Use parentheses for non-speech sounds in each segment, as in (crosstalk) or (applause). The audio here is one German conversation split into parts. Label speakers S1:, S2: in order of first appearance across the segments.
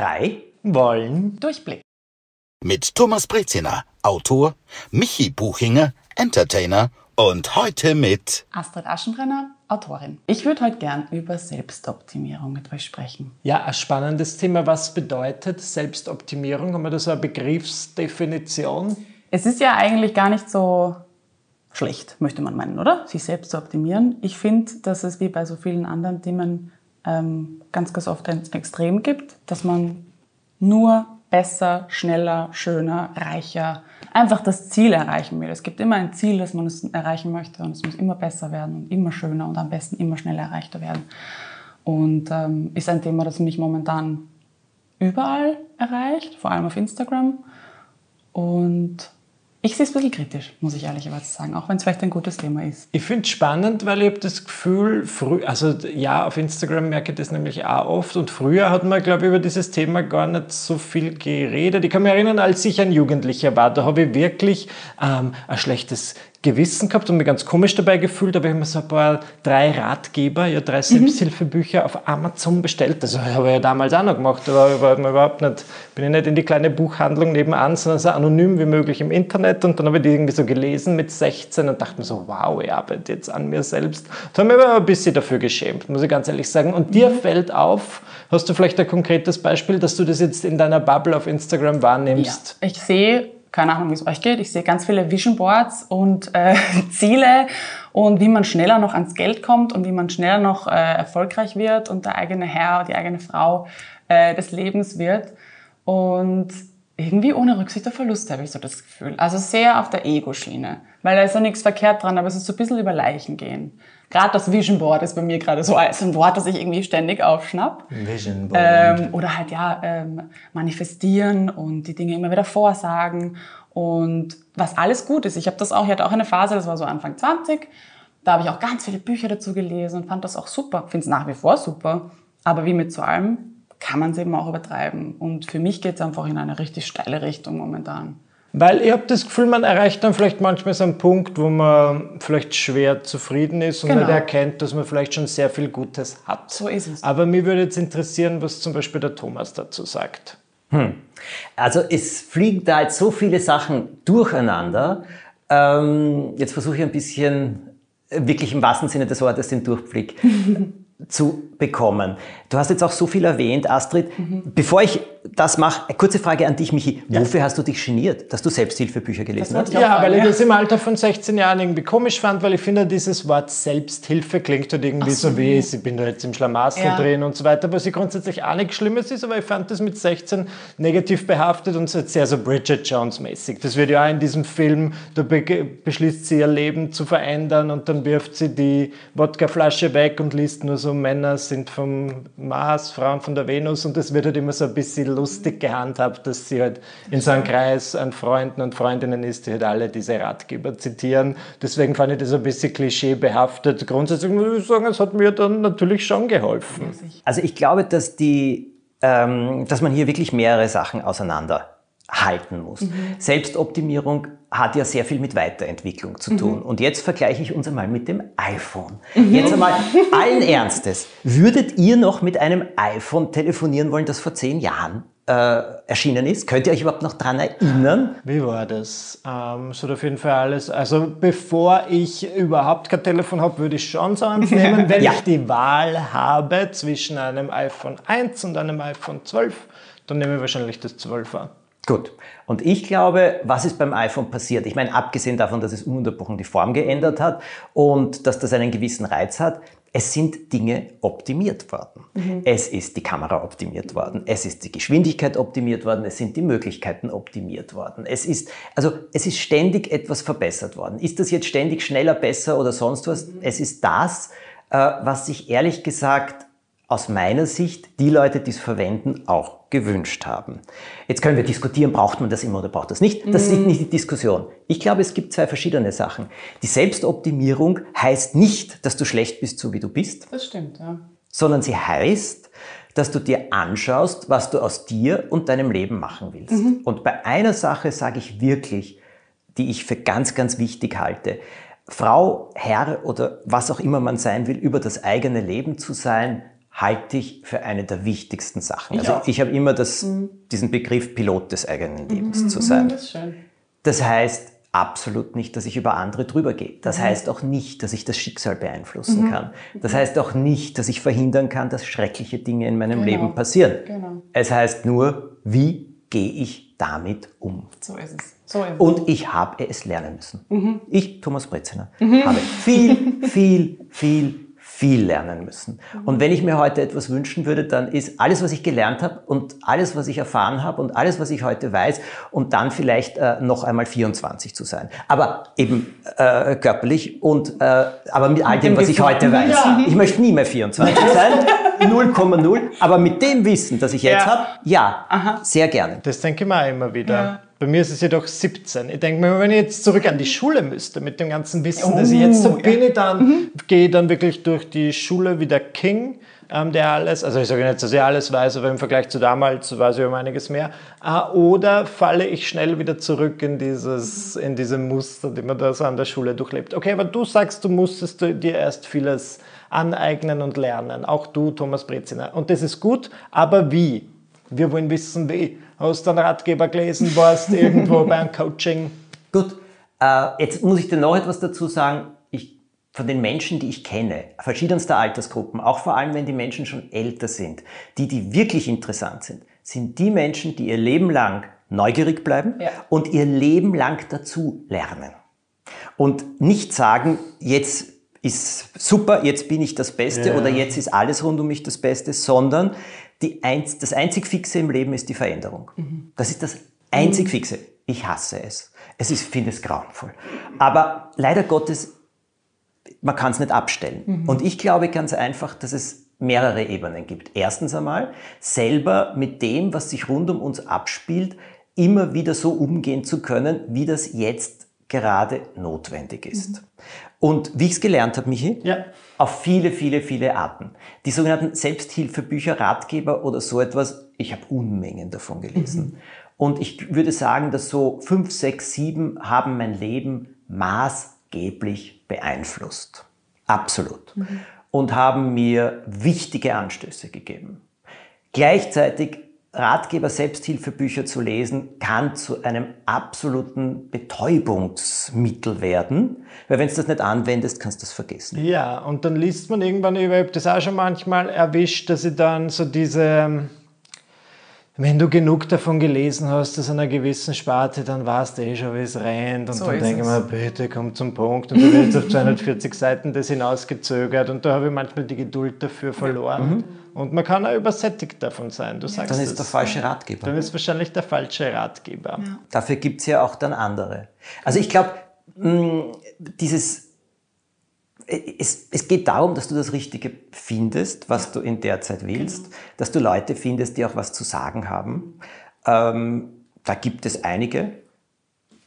S1: drei
S2: wollen
S3: Durchblick.
S4: Mit Thomas Breziner, Autor, Michi Buchinger, Entertainer und heute mit
S3: Astrid Aschenbrenner, Autorin. Ich würde heute gern über Selbstoptimierung mit euch sprechen.
S2: Ja, ein spannendes Thema. Was bedeutet Selbstoptimierung? Haben wir da so eine Begriffsdefinition?
S3: Es ist ja eigentlich gar nicht so schlecht, möchte man meinen, oder? Sich selbst zu optimieren. Ich finde, dass es wie bei so vielen anderen Themen ähm, ganz, ganz oft ein Extrem gibt, dass man nur besser, schneller, schöner, reicher, einfach das Ziel erreichen will. Es gibt immer ein Ziel, das man erreichen möchte und es muss immer besser werden und immer schöner und am besten immer schneller erreichter werden. Und ähm, ist ein Thema, das mich momentan überall erreicht, vor allem auf Instagram. Und ich sehe es ein bisschen kritisch, muss ich ehrlicherweise sagen, auch wenn es vielleicht ein gutes Thema ist.
S2: Ich finde es spannend, weil ich habe das Gefühl, früh, also ja, auf Instagram merke ich das nämlich auch oft und früher hat man, glaube ich, über dieses Thema gar nicht so viel geredet. Ich kann mich erinnern, als ich ein Jugendlicher war, da habe ich wirklich ähm, ein schlechtes Gewissen gehabt und mich ganz komisch dabei gefühlt, aber ich habe mir so ein paar, drei Ratgeber, ja, drei Selbsthilfebücher auf Amazon bestellt. Das habe ich ja damals auch noch gemacht, aber überhaupt nicht, bin ich nicht in die kleine Buchhandlung nebenan, sondern so anonym wie möglich im Internet und dann habe ich die irgendwie so gelesen mit 16 und dachte mir so, wow, ich arbeite jetzt an mir selbst. Da habe ich aber ein bisschen dafür geschämt, muss ich ganz ehrlich sagen. Und dir fällt auf, hast du vielleicht ein konkretes Beispiel, dass du das jetzt in deiner Bubble auf Instagram wahrnimmst?
S3: Ja, ich sehe keine Ahnung, wie es euch geht. Ich sehe ganz viele Vision Boards und äh, (laughs) Ziele und wie man schneller noch ans Geld kommt und wie man schneller noch äh, erfolgreich wird und der eigene Herr, die eigene Frau äh, des Lebens wird. Und irgendwie ohne Rücksicht auf Verluste habe ich so das Gefühl. Also sehr auf der Ego-Schiene. Weil da ist ja nichts verkehrt dran, aber es ist so ein bisschen über Leichen gehen. Gerade das Vision Board ist bei mir gerade so ein Wort, das ich irgendwie ständig aufschnapp.
S2: Vision Board.
S3: Ähm, oder halt ja, ähm, manifestieren und die Dinge immer wieder vorsagen. Und was alles gut ist. Ich habe das auch, ich hatte auch eine Phase, das war so Anfang 20. Da habe ich auch ganz viele Bücher dazu gelesen und fand das auch super. Finde es nach wie vor super. Aber wie mit so allem kann man es eben auch übertreiben. Und für mich geht es einfach in eine richtig steile Richtung momentan.
S2: Weil ich habe das Gefühl, man erreicht dann vielleicht manchmal so einen Punkt, wo man vielleicht schwer zufrieden ist und
S3: Genau.
S2: nicht erkennt, dass man vielleicht schon sehr viel Gutes hat.
S3: So ist es.
S2: Aber mir würde jetzt interessieren, was zum Beispiel der Thomas dazu sagt.
S1: Also es fliegen da jetzt so viele Sachen durcheinander. Ähm, jetzt versuche ich ein bisschen, wirklich im wahrsten Sinne des Wortes, den Durchblick (laughs) zu bekommen. Du hast jetzt auch so viel erwähnt, Astrid. Bevor ich das mache, eine kurze Frage an dich, Michi. Wofür hast du dich geniert, dass du Selbsthilfebücher gelesen hast?
S3: ich
S2: Ja, weil ich das im Alter von 16 Jahren irgendwie komisch fand, weil ich finde, dieses Wort Selbsthilfe klingt halt irgendwie so. wie, ich bin da jetzt im Schlamassel
S3: Ja.
S2: drin und so weiter, was ja grundsätzlich auch nichts Schlimmes ist, aber ich fand das mit 16 negativ behaftet und so sehr so Bridget Jones-mäßig. Das wird ja auch in diesem Film, da be beschließt sie ihr Leben zu verändern und dann wirft sie die Wodkaflasche weg und liest nur so, Männer sind vom Mars, Frauen von der Venus und das wird halt immer so ein bisschen lustig gehandhabt, dass sie halt in so einem Kreis an Freunden und Freundinnen ist, die halt alle diese Ratgeber zitieren. Deswegen fand ich das ein bisschen klischeebehaftet. Grundsätzlich muss ich sagen, es hat mir dann natürlich schon geholfen.
S1: Also ich glaube, dass, die, ähm, dass man hier wirklich mehrere Sachen auseinanderhalten muss. Selbstoptimierung hat ja sehr viel mit Weiterentwicklung zu tun. Und jetzt vergleiche ich uns einmal mit dem iPhone. Jetzt einmal allen Ernstes. Würdet ihr noch mit einem iPhone telefonieren wollen, das vor zehn Jahren äh, erschienen ist? Könnt ihr euch überhaupt noch dran erinnern?
S2: Wie war das? Ähm, es hat auf jeden Fall alles. Also bevor ich überhaupt kein Telefon habe, würde ich schon so eins (laughs) nehmen. Wenn
S1: Ja.
S2: ich die Wahl habe zwischen einem iPhone 1 und einem iPhone 12, dann nehme ich wahrscheinlich das 12er.
S1: Gut. Und ich glaube, was ist beim iPhone passiert? Ich meine, abgesehen davon, dass es ununterbrochen die Form geändert hat und dass das einen gewissen Reiz hat, es sind Dinge optimiert worden. Es ist die Kamera optimiert worden, es ist die Geschwindigkeit optimiert worden, es sind die Möglichkeiten optimiert worden. Es ist, also es ist ständig etwas verbessert worden. Ist das jetzt ständig schneller, besser oder sonst was? Es ist das, äh, was sich ehrlich gesagt aus meiner Sicht die Leute, die es verwenden, auch gewünscht haben. Jetzt können wir diskutieren, braucht man das immer oder braucht das nicht. Das ist nicht die Diskussion. Ich glaube, es gibt zwei verschiedene Sachen. Die Selbstoptimierung heißt nicht, dass du schlecht bist, so wie du bist,
S3: Das stimmt, ja.
S1: sondern sie heißt, dass du dir anschaust, was du aus dir und deinem Leben machen willst. Und bei einer Sache sage ich wirklich, die ich für ganz, ganz wichtig halte. Frau, Herr oder was auch immer man sein will, über das eigene Leben zu sein, halte ich für eine der wichtigsten Sachen.
S3: Ich
S1: also
S3: auch.
S1: ich habe immer das, diesen Begriff Pilot des eigenen Lebens zu
S3: Mhm,
S1: sein.
S3: das ist schön.
S1: Das heißt absolut nicht, dass ich über andere drüber gehe. Das heißt auch nicht, dass ich das Schicksal beeinflussen kann. Das heißt auch nicht, dass ich verhindern kann, dass schreckliche Dinge in meinem
S3: Genau.
S1: Leben passieren.
S3: Genau.
S1: Es heißt nur, wie gehe ich damit um?
S3: So ist es. So ist es.
S1: Und ich habe es lernen müssen. Ich, Thomas Breziner, habe viel, (laughs) viel, viel, viel lernen müssen. Und wenn ich mir heute etwas wünschen würde, dann ist alles, was ich gelernt habe und alles, was ich erfahren habe und alles, was ich heute weiß und dann vielleicht äh, noch einmal 24 zu sein. Aber eben äh, körperlich und äh, aber mit all dem, was ich heute weiß.
S3: Ja.
S1: Ich möchte nie mehr 24 sein, 0,0. Aber mit dem Wissen, das ich jetzt
S3: Ja.
S1: habe, ja, sehr gerne.
S2: Das denke ich mir auch immer wieder.
S3: Ja.
S2: Bei mir ist es jedoch 17. Ich denke mir, wenn ich jetzt zurück an die Schule müsste, mit dem ganzen Wissen, das ich jetzt habe, bin ich dann, gehe ich dann wirklich durch die Schule wie der King, ähm, der alles, also ich sage nicht, dass ich alles weiß, aber im Vergleich zu damals weiß ich um einiges mehr. Äh, oder falle ich schnell wieder zurück in dieses, in diese Muster, die man da so an der Schule durchlebt. Okay, aber du sagst, du musstest dir erst vieles aneignen und lernen. Auch du, Thomas Breziner. Und das ist gut, aber wie? Wir wollen wissen, wie. Hast du einen Ratgeber gelesen, warst irgendwo (laughs) beim Coaching?
S1: Gut, äh, jetzt muss ich dir noch etwas dazu sagen. Ich, von den Menschen, die ich kenne, verschiedenster Altersgruppen, auch vor allem, wenn die Menschen schon älter sind, die, die wirklich interessant sind, sind die Menschen, die ihr Leben lang neugierig bleiben
S3: Ja.
S1: und ihr Leben lang dazu lernen. Und nicht sagen, jetzt ist super, jetzt bin ich das Beste
S2: Ja.
S1: oder jetzt ist alles rund um mich das Beste, sondern die einz, das einzig Fixe im Leben ist die Veränderung. Das ist das einzig Fixe. Ich hasse es. Es ist, finde es grauenvoll. Aber leider Gottes, man kann es nicht abstellen. Und ich glaube ganz einfach, dass es mehrere Ebenen gibt. Erstens einmal, selber mit dem, was sich rund um uns abspielt, immer wieder so umgehen zu können, wie das jetzt gerade notwendig ist. Und wie ich es gelernt habe, Michi,
S2: Ja.
S1: Auf viele, viele, viele Arten. Die sogenannten Selbsthilfebücher, Ratgeber oder so etwas, ich habe Unmengen davon gelesen. Und ich würde sagen, dass so fünf, sechs, sieben haben mein Leben maßgeblich beeinflusst. Absolut. Und haben mir wichtige Anstöße gegeben. Gleichzeitig Ratgeber, Selbsthilfebücher zu lesen, kann zu einem absoluten Betäubungsmittel werden, weil wenn du das nicht anwendest, kannst du das vergessen.
S2: Ja, und dann liest man irgendwann, ich habe das auch schon manchmal erwischt, dass ich dann so diese, wenn du genug davon gelesen hast aus einer gewissen Sparte, dann weißt du eh schon, wie es rennt. Und
S3: So
S2: dann denke ich
S3: es.
S2: mir, bitte komm zum Punkt. Und du wird auf 240 Seiten das hinausgezögert. Und da habe ich manchmal die Geduld dafür verloren. Und man kann auch übersättigt davon sein. Du sagst
S1: Dann
S2: es.
S1: ist der falsche Ratgeber.
S2: Dann ist wahrscheinlich der falsche Ratgeber.
S1: Dafür gibt's ja auch dann andere. Also ich glaube, dieses, es, es geht darum, dass du das Richtige findest, was du in der Zeit willst, dass du Leute findest, die auch was zu sagen haben. Ähm, da gibt es einige,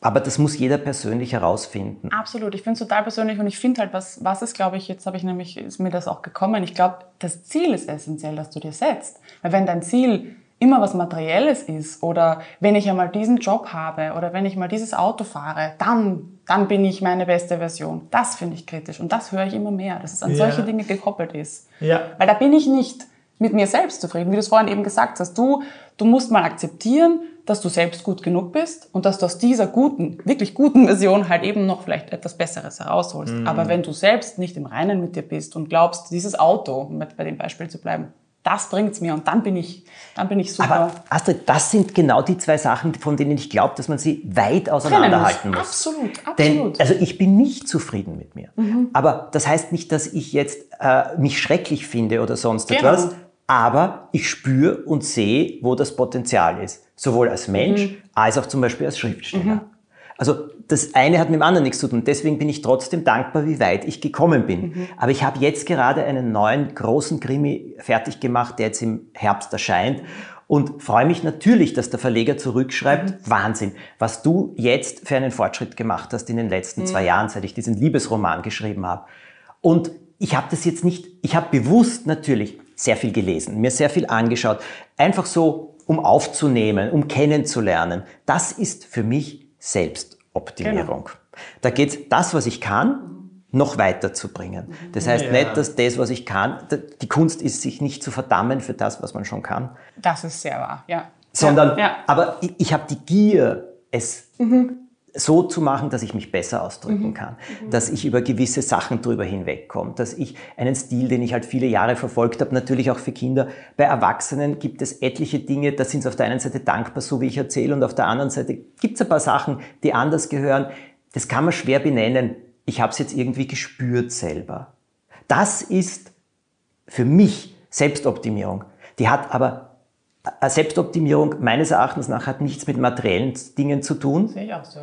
S1: aber das muss jeder persönlich herausfinden.
S3: Absolut, ich finde es total persönlich und ich finde halt, was, was ist, glaube ich, jetzt habe ich nämlich, ist mir das auch gekommen, ich glaube, das Ziel ist essentiell, das du dir setzt. Weil wenn dein Ziel immer was Materielles ist oder wenn ich einmal diesen Job habe oder wenn ich mal dieses Auto fahre, dann, dann bin ich meine beste Version. Das finde ich kritisch und das höre ich immer mehr, dass es an
S2: Ja.
S3: solche Dinge gekoppelt ist.
S2: Ja.
S3: Weil da bin ich nicht mit mir selbst zufrieden, wie du es vorhin eben gesagt hast. Du, du musst mal akzeptieren, dass du selbst gut genug bist und dass du aus dieser guten, wirklich guten Version halt eben noch vielleicht etwas Besseres herausholst. Aber wenn du selbst nicht im Reinen mit dir bist und glaubst, dieses Auto, um bei dem Beispiel zu bleiben, das bringt's mir und dann bin ich, dann bin ich super.
S1: Aber Astrid, das sind genau die zwei Sachen, von denen ich glaube, dass man sie weit auseinanderhalten muss.
S3: Absolut,
S1: Denn,
S3: absolut.
S1: also ich bin nicht zufrieden mit mir. Aber das heißt nicht, dass ich jetzt äh, mich schrecklich finde oder sonst
S3: Genau.
S1: etwas. Aber ich spüre und sehe, wo das Potenzial ist. Sowohl als Mensch als auch zum Beispiel als Schriftsteller. Also das eine hat mit dem anderen nichts zu tun. Deswegen bin ich trotzdem dankbar, wie weit ich gekommen bin. Aber ich habe jetzt gerade einen neuen großen Krimi fertig gemacht, der jetzt im Herbst erscheint. Und freue mich natürlich, dass der Verleger zurückschreibt, Wahnsinn, was du jetzt für einen Fortschritt gemacht hast in den letzten zwei Jahren, seit ich diesen Liebesroman geschrieben habe. Und ich habe das jetzt nicht, ich habe bewusst natürlich sehr viel gelesen, mir sehr viel angeschaut, einfach so, um aufzunehmen, um kennenzulernen. Das ist für mich Selbstoptimierung. Da geht das, was ich kann, noch weiterzubringen. Das heißt
S2: Ja.
S1: nicht, dass das, was ich kann, die Kunst ist, sich nicht zu verdammen für das, was man schon kann,
S3: Das ist sehr wahr, ja.
S1: sondern,
S3: ja.
S1: aber ich, ich habe die Gier, es so zu machen, dass ich mich besser ausdrücken kann, dass ich über gewisse Sachen drüber hinwegkomme, dass ich einen Stil, den ich halt viele Jahre verfolgt habe, natürlich auch für Kinder. Bei Erwachsenen gibt es etliche Dinge, da sind sie auf der einen Seite dankbar, so wie ich erzähle, und auf der anderen Seite gibt es ein paar Sachen, die anders gehören. Das kann man schwer benennen. Ich habe es jetzt irgendwie gespürt selber. Das ist für mich Selbstoptimierung. Die hat aber Selbstoptimierung meines Erachtens nach hat nichts mit materiellen Dingen zu tun.
S3: Sehe ich auch so.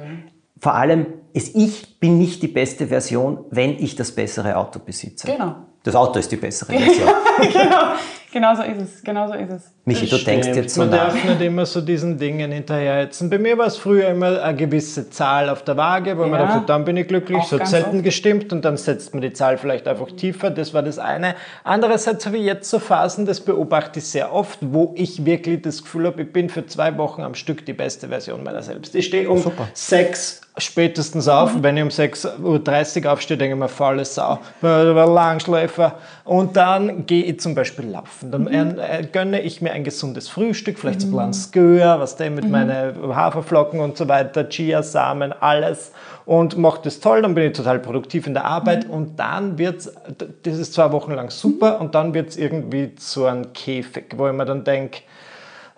S1: Vor allem ist ich bin nicht die beste Version, wenn ich das bessere Auto besitze.
S3: Genau.
S1: Das Auto ist die bessere (laughs) Version.
S3: genau. Genau so ist es. Genau so ist es.
S1: Michi, du denkst
S2: Stimmt,
S1: jetzt so
S2: Man
S1: nach.
S2: darf nicht immer so diesen Dingen hinterherhetzen. Bei mir war es früher immer eine gewisse Zahl auf der Waage, wo man
S3: Ja.
S2: dachte, dann bin ich glücklich.
S3: Auch
S2: So selten
S3: oft.
S2: gestimmt und dann setzt man die Zahl vielleicht einfach tiefer. Das war das eine. Andererseits habe ich jetzt so Phasen, das beobachte ich sehr oft, wo ich wirklich das Gefühl habe, ich bin für zwei Wochen am Stück die beste Version meiner selbst. Ich stehe um sechs spätestens auf.
S3: Mhm.
S2: Wenn ich um 6.30 Uhr aufstehe, denke ich mir, faule Sau, Langschläfer. Und dann gehe ich zum Beispiel laufen. Dann
S3: Mhm.
S2: äh, gönne ich mir ein gesundes Frühstück, vielleicht so ein bisschen Skör, was der mit
S3: Mhm.
S2: meinen Haferflocken und so weiter, Chiasamen, alles. Und mache das toll, dann bin ich total produktiv in der Arbeit.
S3: Mhm.
S2: Und dann wird es, das ist zwei Wochen lang super, und dann wird es irgendwie zu einem Käfig, wo ich mir dann denke,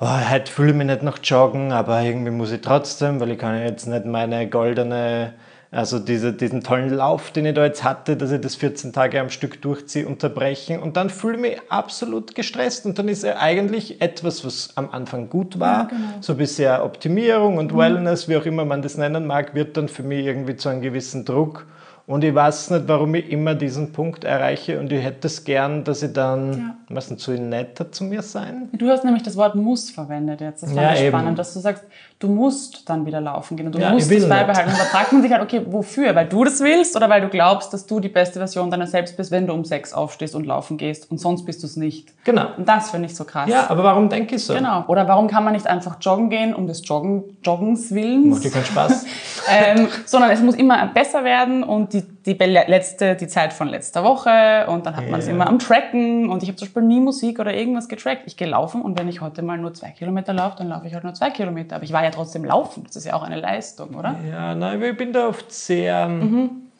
S2: oh, heute fühle ich mich nicht noch joggen, aber irgendwie muss ich trotzdem, weil ich kann jetzt nicht meine goldene, also diese, diesen tollen Lauf, den ich da jetzt hatte, dass ich das 14 Tage am Stück durchziehe, unterbrechen. Und dann fühle ich mich absolut gestresst. Und dann ist ja eigentlich etwas, was am Anfang gut war, so bisher Optimierung und Wellness, wie auch immer man das nennen mag, wird dann für mich irgendwie zu einem gewissen Druck. Und ich weiß nicht, warum ich immer diesen Punkt erreiche und ich hätte es gern, dass ich dann,
S3: Ja.
S2: was denn, zu netter zu mir sein?
S3: Du hast nämlich das Wort muss verwendet jetzt. Das fand
S2: Ja,
S3: ich
S2: eben.
S3: spannend, dass du sagst, du musst dann wieder laufen gehen und du
S2: Ja,
S3: musst es
S2: nicht.
S3: beibehalten. Und da fragt man sich halt, okay, wofür? Weil du das willst oder weil du glaubst, dass du die beste Version deiner selbst bist, wenn du um sechs aufstehst und laufen gehst und sonst bist du es nicht.
S2: Genau.
S3: Und das finde ich so krass.
S2: Ja, aber warum denke ich so?
S3: Genau. Oder warum kann man nicht einfach joggen gehen, um des Joggen, Joggens Willens?
S2: Macht dir keinen Spaß? (laughs)
S3: ähm, sondern es muss immer besser werden und die, die letzte, die Zeit von letzter Woche und dann hat man es
S2: Ja.
S3: immer am Tracken und ich habe zum Beispiel nie Musik oder irgendwas getrackt. Ich gehe laufen und wenn ich heute mal nur zwei Kilometer laufe, dann laufe ich halt nur zwei Kilometer. Aber ich war ja trotzdem laufen. Das ist ja auch eine Leistung, oder?
S2: ja, nein, ich bin da oft sehr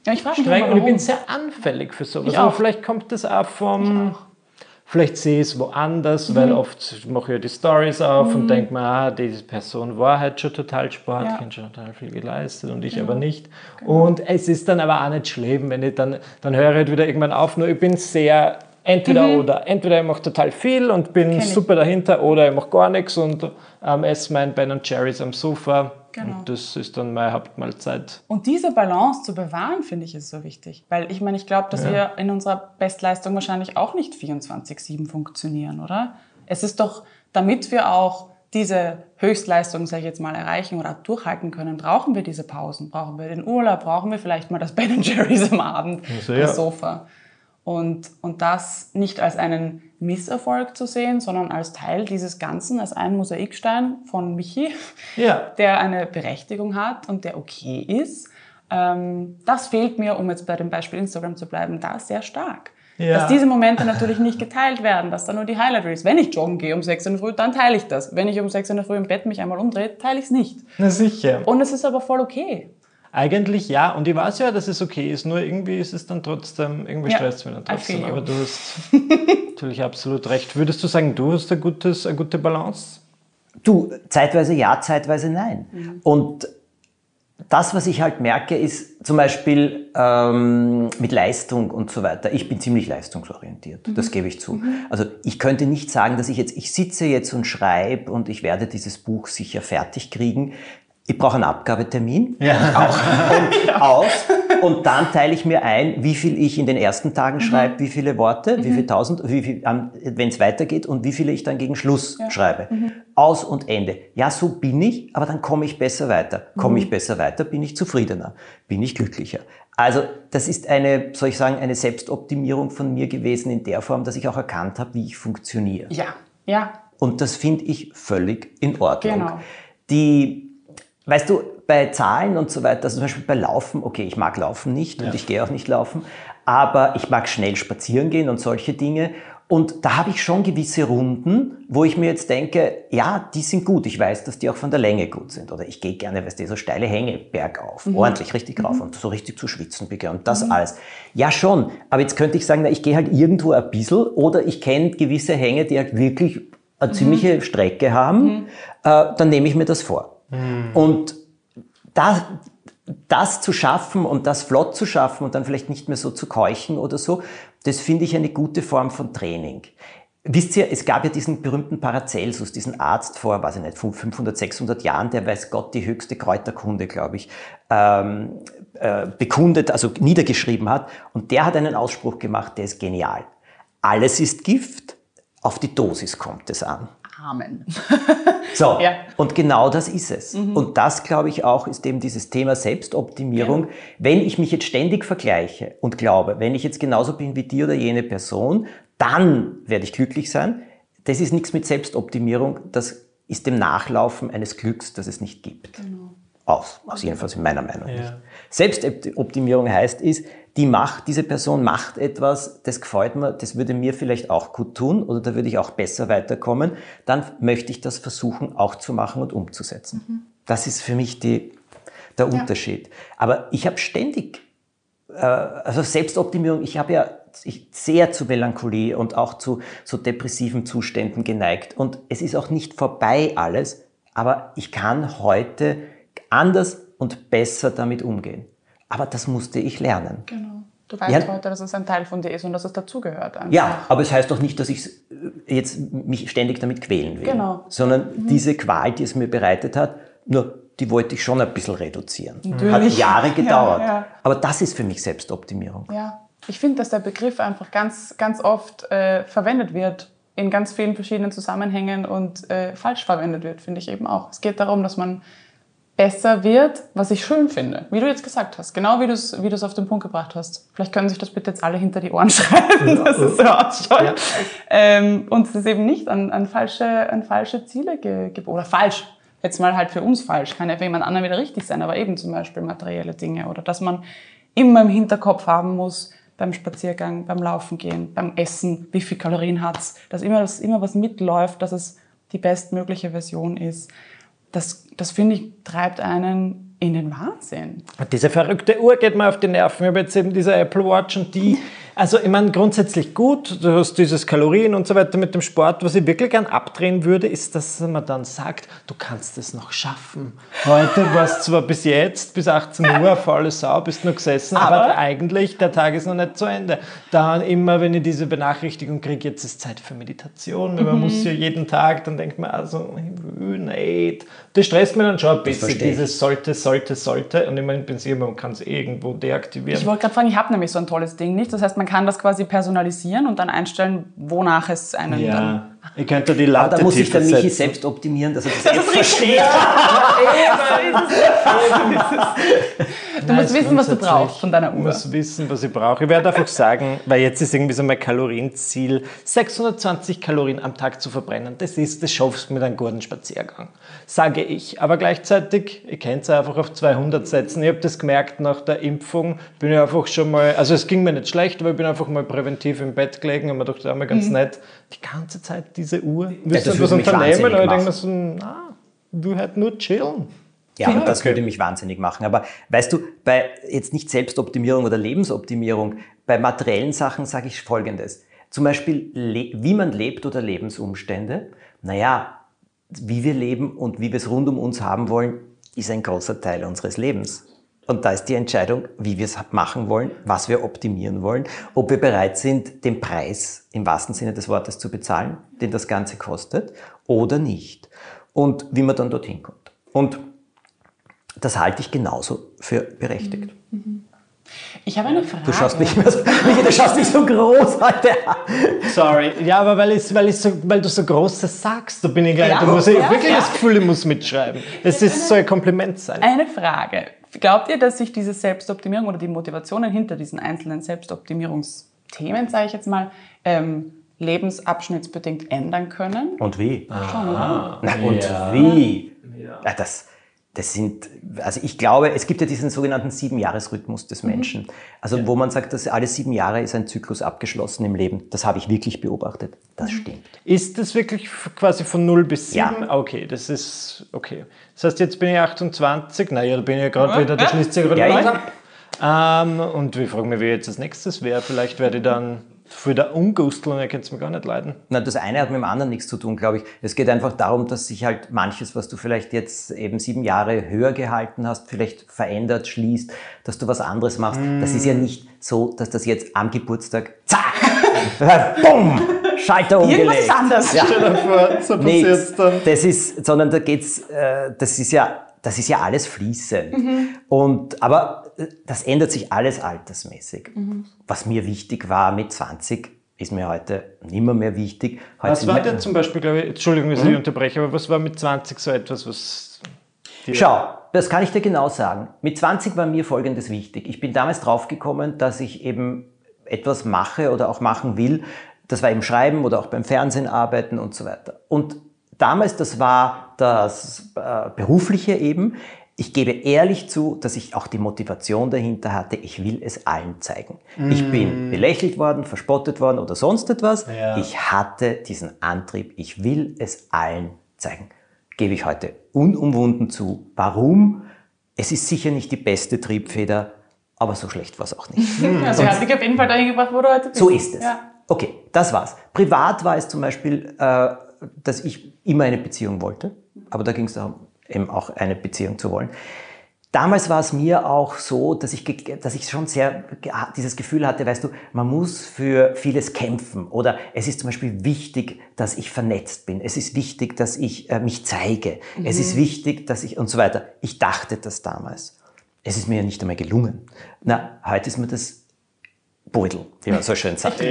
S3: Ja, ich
S2: streng und ich bin sehr anfällig für sowas.
S3: Ich
S2: Aber
S3: auch.
S2: vielleicht kommt das auch vom... Vielleicht sehe ich es woanders,
S3: Mhm.
S2: weil oft mache ich ja die Stories auf und denke mir, ah, diese Person war halt schon total Sport,
S3: Ja.
S2: hat schon total viel geleistet und ich aber nicht. Und es ist dann aber auch nicht schlimm, wenn ich dann, dann höre ich halt wieder irgendwann auf. Nur ich bin sehr entweder oder. Entweder ich mache total viel und bin
S3: Mhm.
S2: super dahinter oder ich mache gar nichts und ähm, esse mein Ben Jerry's am Sofa.
S3: Genau.
S2: Und das ist dann meine Hauptmahlzeit.
S3: Und diese Balance zu bewahren, finde ich, ist so wichtig. Weil ich meine, ich glaube, dass wir in unserer Bestleistung wahrscheinlich auch nicht 24-7 funktionieren, oder? Es ist doch, damit wir auch diese Höchstleistung, sage ich jetzt mal, erreichen oder durchhalten können, brauchen wir diese Pausen, brauchen wir den Urlaub, brauchen wir vielleicht mal das Ben Jerry's am Abend
S2: Also,
S3: am
S2: ja.
S3: Sofa. Und, und das nicht als einen Misserfolg zu sehen, sondern als Teil dieses Ganzen, als ein Mosaikstein von Michi,
S2: Ja. (laughs)
S3: der eine Berechtigung hat und der okay ist. Ähm, das fehlt mir, um jetzt bei dem Beispiel Instagram zu bleiben, da sehr stark.
S2: Ja.
S3: Dass diese Momente natürlich nicht geteilt werden, dass da nur die Highlight Reels. Wenn ich joggen gehe um 6 in der Früh, dann teile ich das. Wenn ich um 6 in der Früh im Bett mich einmal umdrehe, teile ich es nicht.
S2: Na sicher.
S3: Und es ist aber voll okay.
S2: Eigentlich ja, und ich weiß ja, dass es okay ist, nur irgendwie ist es dann trotzdem, irgendwie
S3: Ja,
S2: stresst es mich dann trotzdem. Aber du hast (laughs) natürlich absolut recht. Würdest du sagen, du hast ein gutes, eine gute Balance?
S1: Du, zeitweise ja, zeitweise nein. Und das, was ich halt merke, ist zum Beispiel ähm, mit Leistung und so weiter. Ich bin ziemlich leistungsorientiert, das gebe ich zu. Also ich könnte nicht sagen, dass ich jetzt, ich sitze jetzt und schreibe und ich werde dieses Buch sicher fertig kriegen. Ich brauche einen Abgabetermin auch und (laughs) aus und dann teile ich mir ein, wie viel ich in den ersten Tagen schreibe, wie viele Worte, wie viel tausend, wie viel, wenn es weitergeht und wie viele ich dann gegen Schluss schreibe. Aus und Ende. Ja, so bin ich, aber dann komme ich besser weiter. Komme ich besser weiter, bin ich zufriedener, bin ich glücklicher. Also das ist eine, soll ich sagen, eine Selbstoptimierung von mir gewesen in der Form, dass ich auch erkannt habe, wie ich funktioniere.
S3: Ja, ja,
S1: Und das finde ich völlig in Ordnung.
S3: Genau.
S1: Die, weißt du, bei Zahlen und so weiter, also zum Beispiel bei Laufen, okay, ich mag Laufen nicht und ich gehe auch nicht laufen, aber ich mag schnell spazieren gehen und solche Dinge. Und da habe ich schon gewisse Runden, wo ich mir jetzt denke, ja, die sind gut. Ich weiß, dass die auch von der Länge gut sind. Oder ich gehe gerne, weißt du, so steile Hänge bergauf, ordentlich richtig rauf und so richtig zu schwitzen beginne und das alles. Ja, schon. Aber jetzt könnte ich sagen, na, ich gehe halt irgendwo ein bisschen oder ich kenne gewisse Hänge, die halt wirklich eine ziemliche Strecke haben. Äh, dann nehme ich mir das vor. Und da, das zu schaffen und das flott zu schaffen und dann vielleicht nicht mehr so zu keuchen oder so, das finde ich eine gute Form von Training. Wisst ihr, es gab ja diesen berühmten Paracelsus, diesen Arzt vor, weiß ich nicht, 500, 600 Jahren, der weiß Gott die höchste Kräuterkunde, glaube ich, ähm, äh, bekundet, also niedergeschrieben hat. Und der hat einen Ausspruch gemacht, der ist genial. Alles ist Gift, auf die Dosis kommt es an.
S3: Amen. (laughs)
S1: So,
S3: Ja.
S1: und genau das ist es. Und das, glaube ich, auch ist eben dieses Thema Selbstoptimierung. Wenn ich mich jetzt ständig vergleiche und glaube, wenn ich jetzt genauso bin wie die oder jene Person, dann werde ich glücklich sein. Das ist nichts mit Selbstoptimierung, das ist dem Nachlaufen eines Glücks, das es nicht gibt. Aus, aus jedenfalls in meiner Meinung nicht. Selbstoptimierung heißt ist, die macht, diese Person macht etwas, das gefällt mir, das würde mir vielleicht auch gut tun oder da würde ich auch besser weiterkommen, dann möchte ich das versuchen auch zu machen und umzusetzen. Das ist für mich die, der Unterschied. Aber ich habe ständig, äh, also Selbstoptimierung, ich habe ja ich, sehr zu Melancholie und auch zu so depressiven Zuständen geneigt. Und es ist auch nicht vorbei alles, aber ich kann heute anders und besser damit umgehen. Aber das musste ich lernen.
S3: Genau. Du weißt
S1: Ja.
S3: heute, dass es ein Teil von dir ist und dass es dazugehört.
S1: Ja, aber es heißt doch nicht, dass ich jetzt mich ständig damit quälen will.
S3: Genau.
S1: Sondern diese Qual, die es mir bereitet hat, nur die wollte ich schon ein bisschen reduzieren. Hat
S3: Natürlich.
S1: Jahre gedauert.
S3: Ja, ja.
S1: Aber das ist für mich Selbstoptimierung.
S3: Ja, ich finde, dass der Begriff einfach ganz, ganz oft äh, verwendet wird in ganz vielen verschiedenen Zusammenhängen und äh, falsch verwendet wird, finde ich eben auch. Es geht darum, dass man besser wird, was ich schön finde, wie du jetzt gesagt hast, genau wie du es wie du's auf den Punkt gebracht hast. Vielleicht können sich das bitte jetzt alle hinter die Ohren (laughs) schreiben, dass es so ausschaut. Ähm, und es ist eben nicht an, an, falsche, an falsche Ziele gegeben, oder falsch, jetzt mal halt für uns falsch, kann ja für jemand anderen wieder richtig sein, aber eben zum Beispiel materielle Dinge oder dass man immer im Hinterkopf haben muss, beim Spaziergang, beim Laufen gehen, beim Essen, wie viel Kalorien hat's, dass immer, dass immer was mitläuft, dass es die bestmögliche Version ist. Das, das finde ich, treibt einen in den Wahnsinn.
S2: Diese verrückte Uhr geht mir auf die Nerven. Ich habe jetzt eben diese Apple Watch und die, (laughs) also ich meine grundsätzlich gut, du hast dieses Kalorien und so weiter mit dem Sport. Was ich wirklich gern abdrehen würde, ist, dass man dann sagt, du kannst es noch schaffen. Heute war es zwar bis jetzt, bis 18 Uhr, faule Sau, bist nur gesessen, aber,
S3: Aber-
S2: eigentlich der Tag ist noch nicht zu Ende. Dann immer, wenn ich diese Benachrichtigung kriege, jetzt ist Zeit für Meditation, weil man muss ja jeden Tag, dann denkt man, also, ich nicht. Das stresst mir dann schon ein bisschen,
S1: ich.
S2: dieses sollte, sollte, sollte. Und ich meine, im Prinzip, man kann es irgendwo deaktivieren.
S3: Ich wollte gerade fragen, ich habe nämlich so ein tolles Ding nicht. Das heißt, man kann das quasi personalisieren und dann einstellen, wonach es einen dann
S2: ja, ich könnte die
S1: Aber
S2: Latte
S1: da muss
S2: tiefer
S1: der Michi selbst optimieren, dass er das selbst versteht.
S3: Du musst wissen, was du brauchst von deiner
S2: Ich
S3: Uhr.
S2: muss wissen, was ich brauche. Ich werde einfach sagen, weil jetzt ist irgendwie so mein Kalorienziel, 620 Kalorien am Tag zu verbrennen. Das ist, das schaffst du mit einem guten Spaziergang, sage ich. Aber gleichzeitig, ich kann es einfach auf 200 setzen. Ich habe das gemerkt nach der Impfung, bin ich einfach schon mal, also es ging mir nicht schlecht, aber ich bin einfach mal präventiv im Bett gelegen und mir dachte, ja, mal ganz nett, die ganze Zeit diese Uhr. Willst du etwas unternehmen? Aber ich denke mir so, na, du halt nur chillen.
S1: Ja,
S2: Ja,
S1: das
S2: okay.
S1: würde mich wahnsinnig machen. Aber weißt du, bei jetzt nicht Selbstoptimierung oder Lebensoptimierung, bei materiellen Sachen sage ich Folgendes. Zum Beispiel, wie man lebt oder Lebensumstände. Naja, wie wir leben und wie wir es rund um uns haben wollen, ist ein großer Teil unseres Lebens. Und da ist die Entscheidung, wie wir es machen wollen, was wir optimieren wollen, ob wir bereit sind, den Preis im wahrsten Sinne des Wortes zu bezahlen, den das Ganze kostet, oder nicht. Und wie man dann dorthin kommt. Und das halte ich genauso für berechtigt.
S3: Ich habe eine Frage.
S1: Du schaust nicht mehr so, du schaust nicht so groß heute.
S2: Sorry. Ja, aber weil, ich, weil, ich so, weil du so Großes sagst, da bin ich gleich,
S3: Ja,
S2: da muss ich
S3: ja,
S2: wirklich
S3: ja.
S2: das Gefühl, ich muss mitschreiben. Das ist so ein Kompliment sein.
S3: Eine Frage. Glaubt ihr, dass sich diese Selbstoptimierung oder die Motivationen hinter diesen einzelnen Selbstoptimierungsthemen, sage ich jetzt mal, ähm, lebensabschnittsbedingt ändern können?
S1: Und wie?
S3: Schon, oder?
S1: Na, und wie? Ja. das, das sind, also ich glaube, es gibt ja diesen sogenannten Sieben-Jahres-Rhythmus des Menschen. Also wo man sagt, dass alle sieben Jahre ist ein Zyklus abgeschlossen im Leben. Das habe ich wirklich beobachtet. Das stimmt.
S2: Ist das wirklich quasi von 0 bis 7?
S1: Ja.
S2: Okay, das ist okay. Das heißt, jetzt bin ich 28, naja, da bin ich ja gerade wieder, da schließt sich gerade
S1: Ja, ja.
S2: Ähm, und wir fragen mich, wie jetzt als nächstes wäre. Vielleicht werde ich dann für der Ungustel und ihr könnt es mir gar nicht leiden.
S1: Na, das eine hat mit dem anderen nichts zu tun, glaube ich. Es geht einfach darum, dass sich halt manches, was du vielleicht jetzt eben sieben Jahre höher gehalten hast, vielleicht verändert, schließt, dass du was anderes machst. Das ist ja nicht so, dass das jetzt am Geburtstag, zack, (laughs) bumm, Schalter
S3: Irgendwas
S1: umgelegt.
S3: ist anders.
S1: Ja.
S2: Vor, so
S1: Nee, das ist, sondern da geht's, äh, das ist ja, das ist ja alles fließend. Und, aber äh, das ändert sich alles altersmäßig. Was mir wichtig war mit 20, ist mir heute nimmer mehr wichtig. Heute
S2: Was war denn zum Beispiel, glaube ich, Entschuldigung, dass ich unterbreche, aber was war mit 20 so etwas, was dir
S1: Schau, das kann ich dir genau sagen. Mit 20 war mir Folgendes wichtig. Ich bin damals draufgekommen, dass ich eben etwas mache oder auch machen will. Das war im Schreiben oder auch beim Fernsehen arbeiten und so weiter. Und damals, das war das äh, Berufliche eben. Ich gebe ehrlich zu, dass ich auch die Motivation dahinter hatte, ich will es allen zeigen. Ich bin belächelt worden, verspottet worden oder sonst etwas.
S2: Ja.
S1: Ich hatte diesen Antrieb, ich will es allen zeigen. Gebe ich heute unumwunden zu. Warum? Es ist sicher nicht die beste Triebfeder, aber so schlecht war es auch nicht. (laughs)
S3: Also hat dich auf jeden Fall dahin gebracht, wo du heute bist.
S1: So ist es.
S3: Ja.
S1: Okay, das war's. Privat war es zum Beispiel, äh, dass ich immer eine Beziehung wollte, aber da ging es darum, eben auch eine Beziehung zu wollen. Damals war es mir auch so, dass ich, dass ich schon sehr dieses Gefühl hatte, weißt du, man muss für vieles kämpfen oder es ist zum Beispiel wichtig, dass ich vernetzt bin. Es ist wichtig, dass ich äh, mich zeige. Es ist wichtig, dass ich und so weiter. Ich dachte das damals. Es ist mir ja nicht einmal gelungen. Na, heute ist mir das Beutel, wie man so schön sagt.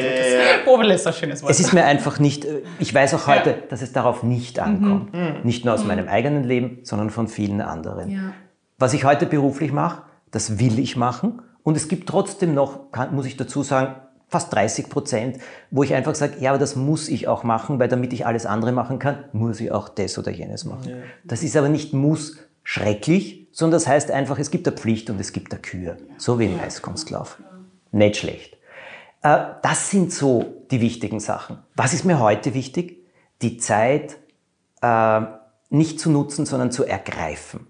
S3: Probel ist ein schönes Wort.
S1: Es ist mir einfach nicht, äh, ich weiß auch heute, dass es darauf nicht ankommt. Nicht nur aus meinem eigenen Leben, sondern von vielen anderen.
S3: Ja.
S1: Was ich heute beruflich mache, das will ich machen. Und es gibt trotzdem noch, kann, muss ich dazu sagen, fast 30 Prozent, wo ich einfach sage, ja, aber das muss ich auch machen, weil damit ich alles andere machen kann, muss ich auch das oder jenes machen. Das ist aber nicht muss schrecklich, sondern das heißt einfach, es gibt eine Pflicht und es gibt eine Kür. So wie im Eiskunstlauf. Nicht schlecht. Äh, Das sind so die wichtigen Sachen. Was ist mir heute wichtig? Die Zeit äh, nicht zu nutzen, sondern zu ergreifen.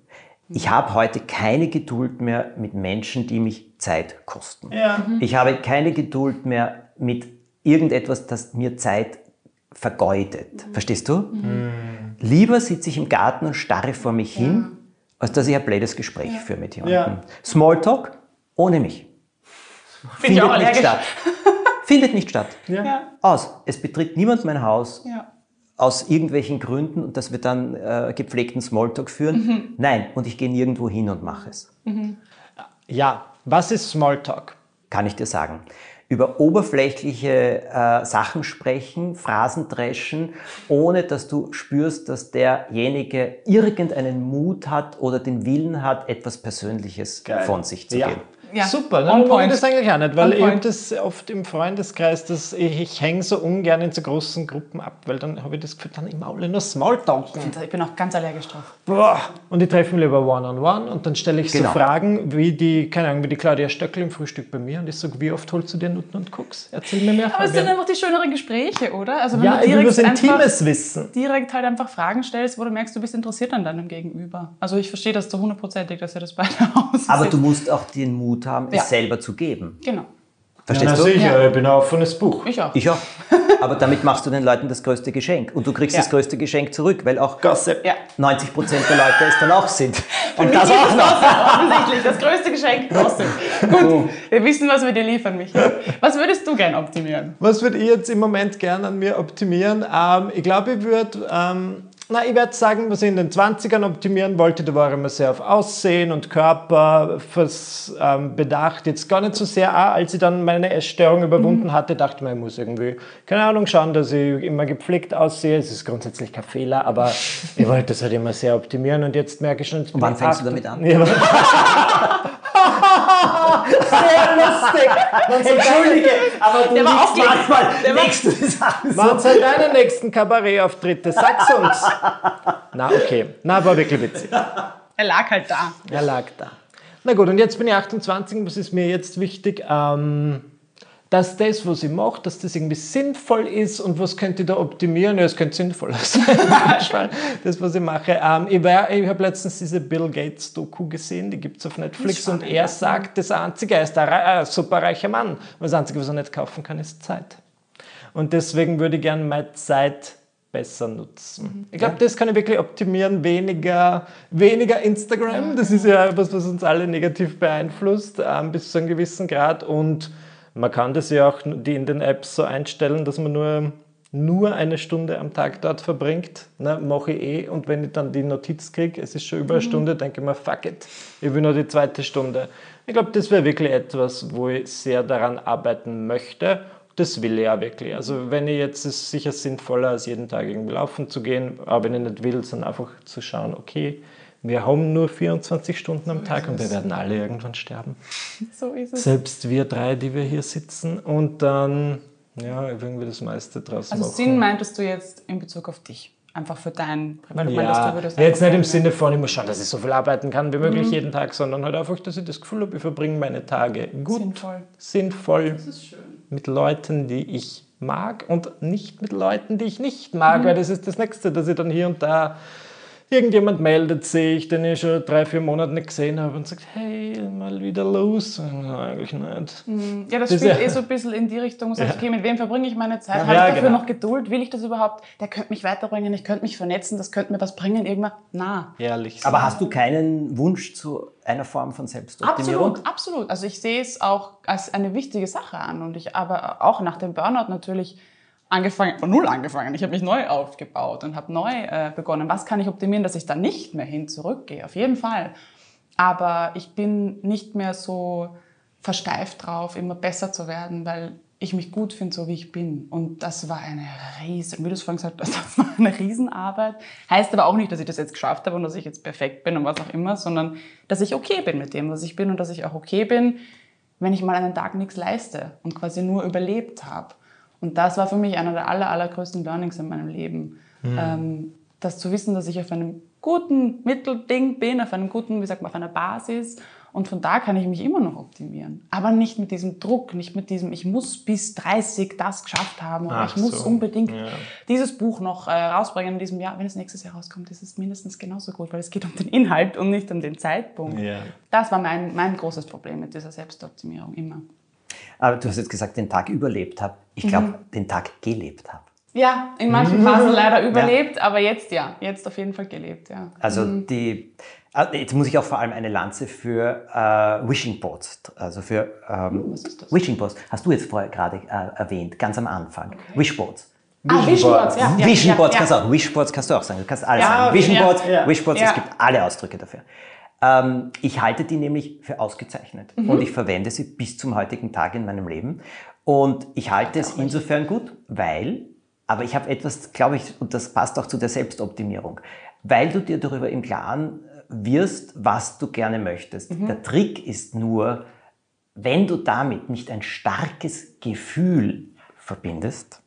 S1: Ich habe heute keine Geduld mehr mit Menschen, die mich Zeit kosten.
S2: Ja.
S1: Ich habe keine Geduld mehr mit irgendetwas, das mir Zeit vergeudet. Verstehst du? Lieber sitze ich im Garten und starre vor mich hin, als dass ich ein blödes Gespräch führe mit jemandem.
S2: Ja.
S1: Smalltalk ohne mich.
S3: Auch
S1: Findet nicht statt. Findet nicht statt.
S3: Ja.
S1: Aus. Es betritt niemand mein Haus
S3: Ja.
S1: aus irgendwelchen Gründen und dass wir dann äh, gepflegten Smalltalk führen. Nein, und ich gehe nirgendwo hin und mache es.
S2: Ja, was ist Smalltalk?
S1: Kann ich dir sagen. Über oberflächliche äh, Sachen sprechen, Phrasen dreschen, ohne dass du spürst, dass derjenige irgendeinen Mut hat oder den Willen hat, etwas Persönliches von sich zu
S2: ja.
S1: geben.
S3: Ja.
S2: Super,
S3: On
S2: dann ich
S3: point.
S2: das eigentlich auch nicht, weil
S3: On
S2: ich habe das oft im Freundeskreis, dass ich, ich hänge so ungern in so großen Gruppen ab, weil dann habe ich das Gefühl, dann immer alle nur Smalltalken.
S3: Ich bin auch ganz allergisch drauf.
S2: Boah. Und ich treffe mich lieber One-on-One und dann stelle ich
S1: Genau.
S2: so Fragen wie die, keine Ahnung, wie die Claudia Stöckel im Frühstück bei mir und ich sage, wie oft holst du dir Nutten und Cooks? Erzähl mir mehr,
S3: Aber es sind einfach die schöneren Gespräche, oder? Also wenn
S2: Ja,
S3: du
S2: ich will was
S3: direkt
S2: Intimes wissen.
S3: direkt halt einfach Fragen stellst, wo du merkst, du bist interessiert an deinem Gegenüber. Also ich verstehe das zu hundertprozentig, dass ihr das beide (laughs) aus.
S1: Aber du musst auch den Mut haben,
S3: Ja.
S1: es selber zu geben.
S3: Genau.
S1: Verstehst du?
S2: sicher, ich bin ein offenes Buch.
S3: Ich auch.
S1: Ich auch. (laughs) Aber damit machst du den Leuten das größte Geschenk. Und du kriegst
S3: Ja.
S1: das größte Geschenk zurück, weil auch
S2: Gossip.
S3: Ja.
S1: 90 Prozent der Leute es dann auch sind. (laughs) Und das
S3: Wichtig
S1: auch
S3: ist
S1: noch.
S3: Offensichtlich. Das größte Geschenk Gossip. (laughs) Gut, wir wissen, was wir dir liefern, Michael. Was würdest du gern optimieren?
S2: Was würde ich jetzt im Moment gerne an mir optimieren? Ähm, ich glaube, ich würde, ähm, na, ich werde sagen, was ich in den 20ern optimieren wollte. Da war ich immer sehr auf Aussehen und Körper fürs, ähm, bedacht. Jetzt gar nicht so sehr, auch, als ich dann meine Essstörung überwunden hatte, dachte ich mir, ich muss irgendwie, keine Ahnung, schauen, dass ich immer gepflegt aussehe. Es ist grundsätzlich kein Fehler, aber (laughs) ich wollte das halt immer sehr optimieren und jetzt merke ich schon, bin
S1: wann fängst du
S2: 8
S1: damit an? (laughs) (laughs) (laughs)
S2: Sehr lustig.
S1: Entschuldige, aber du
S3: Der war gleich-
S1: manchmal
S3: der war-
S1: nächste Sachen so.
S2: Wann sind deine nächsten Kabarettauftritte? Sag's uns. Na, okay. Na, war wirklich witzig.
S3: Er lag halt da.
S2: Er lag da. Na gut, und jetzt bin ich 28, was ist mir jetzt wichtig? Ähm, dass das, was ich mache, dass das irgendwie sinnvoll ist und was könnte ich da optimieren? Ja, es könnte sinnvoller (laughs) sein, das, was ich mache. Ähm, ich ich habe letztens diese Bill Gates Doku gesehen, die gibt es auf Netflix und er sagt, das Einzige, er ist ein äh, super reicher Mann, aber das Einzige, was er nicht kaufen kann, ist Zeit. Und deswegen würde ich gerne meine Zeit besser nutzen. Ich glaube, das kann ich wirklich optimieren. Weniger, weniger Instagram, das ist ja etwas, was uns alle negativ beeinflusst, ähm, bis zu einem gewissen Grad. Und man kann das ja auch die in den Apps so einstellen, dass man nur, nur eine Stunde am Tag dort verbringt. Ne, Mache ich eh. Und wenn ich dann die Notiz kriege, es ist schon über eine Stunde, denke ich mir, fuck it, ich will nur die zweite Stunde. Ich glaube, das wäre wirklich etwas, wo ich sehr daran arbeiten möchte. Das will ich ja wirklich. Also wenn ich jetzt, ist es sicher sinnvoller, als jeden Tag irgendwie laufen zu gehen, aber wenn ich nicht will, dann einfach zu schauen, okay, wir haben nur 24 Stunden am Tag und wir werden alle irgendwann sterben. (laughs)
S3: So ist es.
S2: Selbst wir drei, die wir hier sitzen und dann ja, irgendwie das meiste draus
S3: Also
S2: machen.
S3: Sinn meintest du jetzt in Bezug auf dich? Einfach für dein meintest,
S2: ja,
S3: du würdest
S2: jetzt nicht im Sinne von, ich muss schauen, dass ich so viel arbeiten kann wie möglich jeden Tag, sondern halt einfach, dass ich das Gefühl habe, ich verbringe meine Tage gut,
S3: Sinnvoll.
S2: sinnvoll mit Leuten, die ich mag und nicht mit Leuten, die ich nicht mag, weil das ist das Nächste, dass ich dann hier und da irgendjemand meldet sich, den ich schon drei, vier Monate nicht gesehen habe und sagt, hey, mal wieder los. Und, "Na, eigentlich nicht.
S3: Ja, das,
S2: Das
S3: spielt
S2: ja-
S3: eh so ein bisschen in die Richtung, sagst, okay, mit wem verbringe ich meine Zeit?
S2: Ja,
S3: Habe ich dafür
S2: genau.
S3: noch Geduld? Will ich das überhaupt? Der könnte mich weiterbringen, ich könnte mich vernetzen, das könnte mir was bringen irgendwann. Na,
S2: Ehrlich.
S1: Aber hast du keinen Wunsch zu einer Form von Selbstoptimierung?
S3: Absolut, absolut. Also ich sehe es auch als eine wichtige Sache an und ich aber auch nach dem Burnout natürlich angefangen, von null angefangen. Ich habe mich neu aufgebaut und habe neu äh, begonnen. Was kann ich optimieren, dass ich da nicht mehr hin zurückgehe? Auf jeden Fall. Aber ich bin nicht mehr so versteift drauf, immer besser zu werden, weil ich mich gut finde, so wie ich bin. Und das war eine riesen, wie du es vorhin gesagt hast, (laughs) das war eine Riesenarbeit. Heißt aber auch nicht, dass ich das jetzt geschafft habe und dass ich jetzt perfekt bin und was auch immer, sondern dass ich okay bin mit dem, was ich bin und dass ich auch okay bin, wenn ich mal einen Tag nichts leiste und quasi nur überlebt habe. Und das war für mich einer der aller, allergrößten Learnings in meinem Leben. Ähm, das zu wissen, dass ich auf einem guten Mittelding bin, auf einem guten, wie sagt man, auf einer Basis. Und von da kann ich mich immer noch optimieren. Aber nicht mit diesem Druck, nicht mit diesem, ich muss bis 30 das geschafft haben oder
S2: Ach
S3: ich muss
S2: so,
S3: unbedingt
S2: ja.
S3: dieses Buch noch äh, rausbringen in diesem Jahr. Wenn es nächstes Jahr rauskommt, ist es mindestens genauso gut, weil es geht um den Inhalt und nicht um den Zeitpunkt.
S2: Ja.
S3: Das war mein, mein großes Problem mit dieser Selbstoptimierung immer.
S1: Aber du hast jetzt gesagt, den Tag überlebt habe. Ich glaube, den Tag gelebt habe.
S3: Ja, in manchen (laughs) Phasen leider überlebt, aber jetzt ja, jetzt auf jeden Fall gelebt, ja.
S1: Also die, ah, jetzt muss ich auch vor allem eine Lanze für äh, Wishing Boards, also für ähm,
S3: was ist das?
S1: Wishing Boards, hast du jetzt vorher gerade äh, erwähnt, ganz am Anfang. Wishboards.
S3: Ah, Vision Boards, ja. ja,
S1: Vision
S3: ja,
S1: Boards
S3: ja.
S1: kannst du auch, kannst du auch sagen, du kannst alles
S3: Ja,
S1: sagen.
S3: okay,
S1: Vision
S3: ja,
S1: Boards,
S2: ja.
S1: Wishboards,
S3: Ja.
S1: es gibt alle Ausdrücke dafür. Ähm, ich halte die nämlich für ausgezeichnet
S3: Mhm.
S1: und ich verwende sie bis zum heutigen Tag in meinem Leben. Und ich halte es insofern gut, weil, aber ich habe etwas, glaube ich, und das passt auch zu der Selbstoptimierung, weil du dir darüber im Klaren wirst, was du gerne möchtest.
S3: Mhm.
S1: Der Trick ist nur, wenn du damit nicht ein starkes Gefühl verbindest.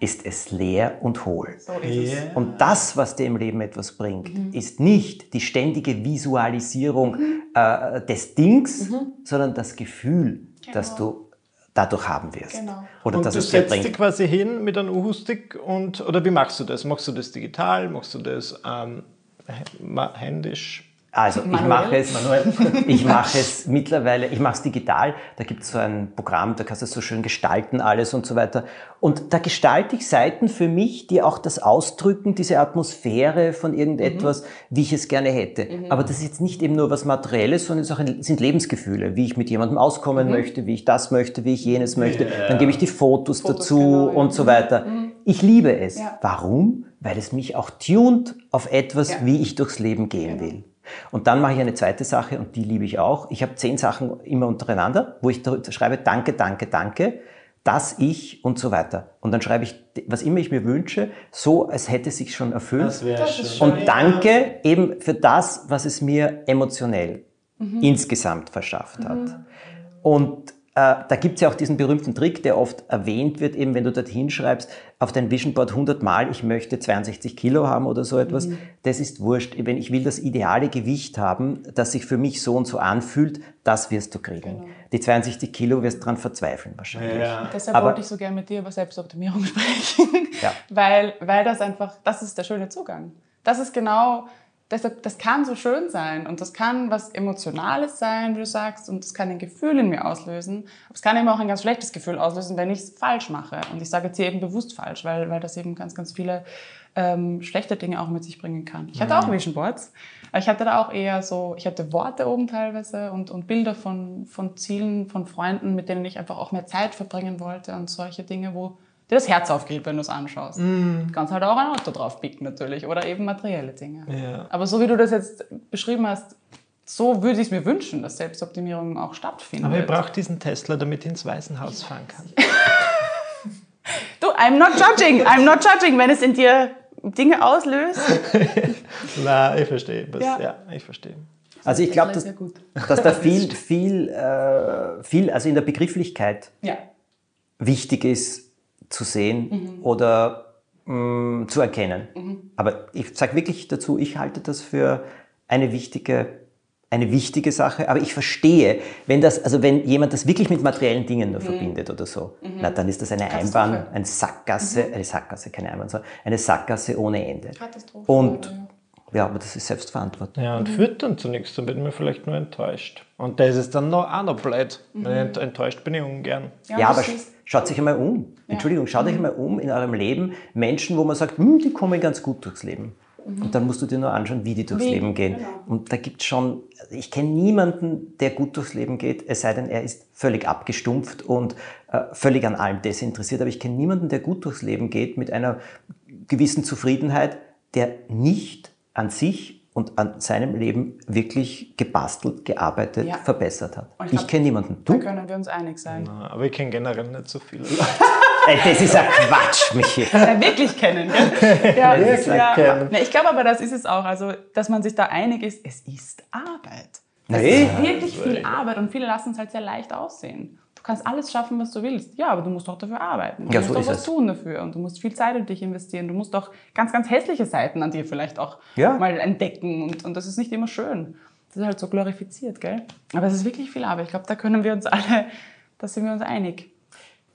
S1: Ist es leer und hohl.
S3: So ist es.
S1: Und das, was dir im Leben etwas bringt, ist nicht die ständige Visualisierung äh, des Dings, sondern das Gefühl, das du dadurch haben wirst.
S3: Genau.
S1: Oder
S2: Und
S1: dass
S2: du
S1: es dir
S2: setzt dich
S1: bringt.
S2: quasi hin mit einem Uhu-Stick und, oder wie machst du das? Machst du das digital? Machst du das ähm, händisch?
S1: Also ich
S3: Manuell?
S1: mache es, (laughs) (laughs) ich mache es mittlerweile, ich mache es digital, da gibt es so ein Programm, da kannst du es so schön gestalten, alles und so weiter. Und da gestalte ich Seiten für mich, die auch das ausdrücken, diese Atmosphäre von irgendetwas, wie ich es gerne hätte. Aber das ist jetzt nicht eben nur was Materielles, sondern es ein, sind Lebensgefühle, wie ich mit jemandem auskommen möchte, wie ich das möchte, wie ich jenes möchte. Dann gebe ich die Fotos,
S3: Fotos,
S1: dazu
S3: genau, ja.
S1: und so weiter. Ich liebe es.
S3: Ja.
S1: Warum? Weil es mich auch tunt auf etwas,
S3: Ja.
S1: wie ich durchs Leben gehen will. Und dann mache ich eine zweite Sache und die liebe ich auch. Ich habe zehn Sachen immer untereinander, wo ich schreibe Danke, Danke, Danke, dass ich und so weiter. Und dann schreibe ich, was immer ich mir wünsche, so als hätte es sich schon erfüllt.
S2: wäre
S1: Und danke eben für das, was es mir emotionell insgesamt verschafft hat. Und äh, da gibt es ja auch diesen berühmten Trick, der oft erwähnt wird, eben wenn du dorthin schreibst, auf dein Vision Board 100 Mal, ich möchte 62 Kilo haben oder so etwas. Mhm. Das ist wurscht. Wenn ich will das ideale Gewicht haben, das sich für mich so und so anfühlt, das wirst du kriegen. Genau. Die 62 Kilo wirst dran verzweifeln wahrscheinlich.
S3: Ja. Deshalb Aber, wollte ich so gerne mit dir über Selbstoptimierung (laughs) sprechen, ja. weil, weil das einfach, das ist der schöne Zugang. Das ist genau deshalb, das kann so schön sein und das kann was Emotionales sein, wie du sagst, und das kann ein Gefühl in mir auslösen. Aber es kann eben auch ein ganz schlechtes Gefühl auslösen, wenn ich es falsch mache. Und ich sage jetzt hier eben bewusst falsch, weil, weil das eben ganz, ganz viele ähm, schlechte Dinge auch mit sich bringen kann. Ich hatte auch Vision Boards. Ich hatte da auch eher so, ich hatte Worte oben teilweise und, und Bilder von, von Zielen, von Freunden, mit denen ich einfach auch mehr Zeit verbringen wollte und solche Dinge, wo dir das Herz aufgeht, wenn du es anschaust. Mm. Du kannst halt auch ein Auto drauf picken natürlich oder eben materielle Dinge. Ja. Aber so wie du das jetzt beschrieben hast, so würde ich es mir wünschen, dass Selbstoptimierung auch stattfindet.
S2: Aber ihr braucht diesen Tesla, damit ich ins Waisenhaus fahren kann.
S3: du, I'm not judging, I'm not judging, wenn es in dir Dinge auslöst. (laughs)
S2: Na, ich verstehe. Ja. ja, ich verstehe.
S1: Also ich glaube, dass, dass da (laughs) viel, viel, äh, viel, also in der Begrifflichkeit ja. wichtig ist, zu sehen mhm. oder mh, mm, zu erkennen. Mhm. Aber ich sage wirklich dazu, ich halte das für eine wichtige, eine wichtige Sache. Aber ich verstehe, wenn das, also wenn jemand das wirklich mit materiellen Dingen nur mhm. verbindet oder so, mhm. na, dann ist das eine Einbahn, eine Sackgasse, mhm. eine Sackgasse, keine Einbahn, sondern eine Sackgasse ohne Ende. Katastrophe. Und ja. Aber das ist selbstverantwortlich.
S2: Ja, und führt dann zu nichts, dann bin ich vielleicht nur enttäuscht. Und das ist dann noch, auch noch blöd. Mhm. Enttäuscht bin ich ungern.
S1: Ja, ja aber Schaut sich einmal um. Ja. Entschuldigung, schaut euch mhm. einmal um in eurem Leben. Menschen, wo man sagt, hm, die kommen ganz gut durchs Leben. Mhm. Und dann musst du dir nur anschauen, wie die durchs wie? Leben gehen. Genau. Und da gibt es schon, ich kenne niemanden, der gut durchs Leben geht, es sei denn, er ist völlig abgestumpft und äh, völlig an allem desinteressiert. Aber ich kenne niemanden, der gut durchs Leben geht mit einer gewissen Zufriedenheit, der nicht an sich und an seinem Leben wirklich gebastelt, gearbeitet, ja. verbessert hat. ich, ich kenne niemanden.
S3: Du? Da können wir uns einig sein.
S2: Na, aber ich kenne generell nicht so viele
S1: Leute. (laughs) das ist ein Quatsch, Michi. (laughs)
S3: Ja, wirklich kennen, gell? Ja, wirklich ja. kennen. Na, ich glaube aber, das ist es auch. Also, dass man sich da einig ist, es ist Arbeit. Es nee. ist wirklich viel Arbeit und viele lassen es halt sehr leicht aussehen. Du kannst alles schaffen, was du willst. Ja, aber du musst doch dafür arbeiten. Du ja, musst so doch was es. tun dafür und du musst viel Zeit in dich investieren. Du musst doch ganz, ganz hässliche Seiten an dir vielleicht auch ja. mal entdecken und, und das ist nicht immer schön. Das ist halt so glorifiziert, gell? Aber es ist wirklich viel Arbeit. Ich glaube, da können wir uns alle, da sind wir uns einig.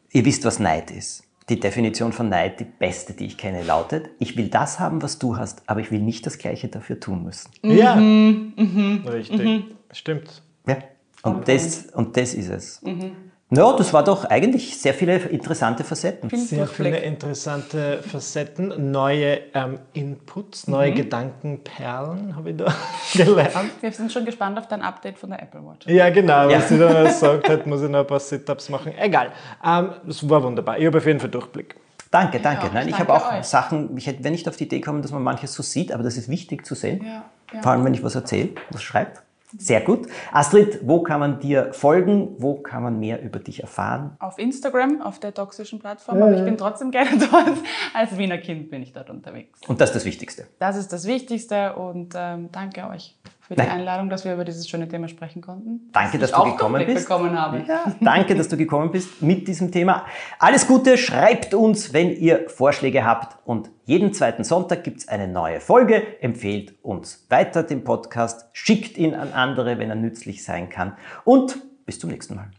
S1: Ihr wisst, was Neid ist. Die Definition von Neid, die beste, die ich kenne, lautet, ich will das haben, was du hast, aber ich will nicht das Gleiche dafür tun müssen.
S2: Ja, mhm. Mhm. richtig. Mhm. Stimmt.
S1: Ja, und, das, und das ist es. Mhm. Ja, das war doch eigentlich sehr viele interessante Facetten.
S2: Sehr viele interessante Facetten, neue ähm, Inputs, neue mhm. Gedankenperlen habe ich da (laughs) gelernt.
S3: Wir sind schon gespannt auf dein Update von der Apple Watch.
S2: Ja, genau. Ja. Was sie dann (laughs) sagt hat, muss ich noch ein paar Sit-Ups machen. Egal. Ähm, das war wunderbar. Ich habe auf jeden Fall Durchblick.
S1: Danke, danke. Ja, Nein, ich habe auch euch. Sachen, ich hätte, wenn nicht auf die Idee kommen, dass man manches so sieht, aber das ist wichtig zu sehen. Ja, ja. Vor allem, wenn ich was erzähle, was schreibe. Sehr gut. Astrid, wo kann man dir folgen? Wo kann man mehr über dich erfahren?
S3: Auf Instagram, auf der toxischen Plattform. Ja, aber ich bin trotzdem gerne (laughs) dort. Als Wiener Kind bin ich dort unterwegs.
S1: Und das ist das Wichtigste?
S3: Das ist das Wichtigste und ähm, danke euch für die Nein. Einladung, dass wir über dieses schöne Thema sprechen konnten.
S1: Danke, dass, dass du gekommen bist.
S3: Bekommen habe.
S1: Ja, danke, dass du gekommen bist mit diesem Thema. Alles Gute, schreibt uns, wenn ihr Vorschläge habt. Und jeden zweiten Sonntag gibt es eine neue Folge. Empfehlt uns weiter den Podcast, schickt ihn an andere, wenn er nützlich sein kann. Und bis zum nächsten Mal.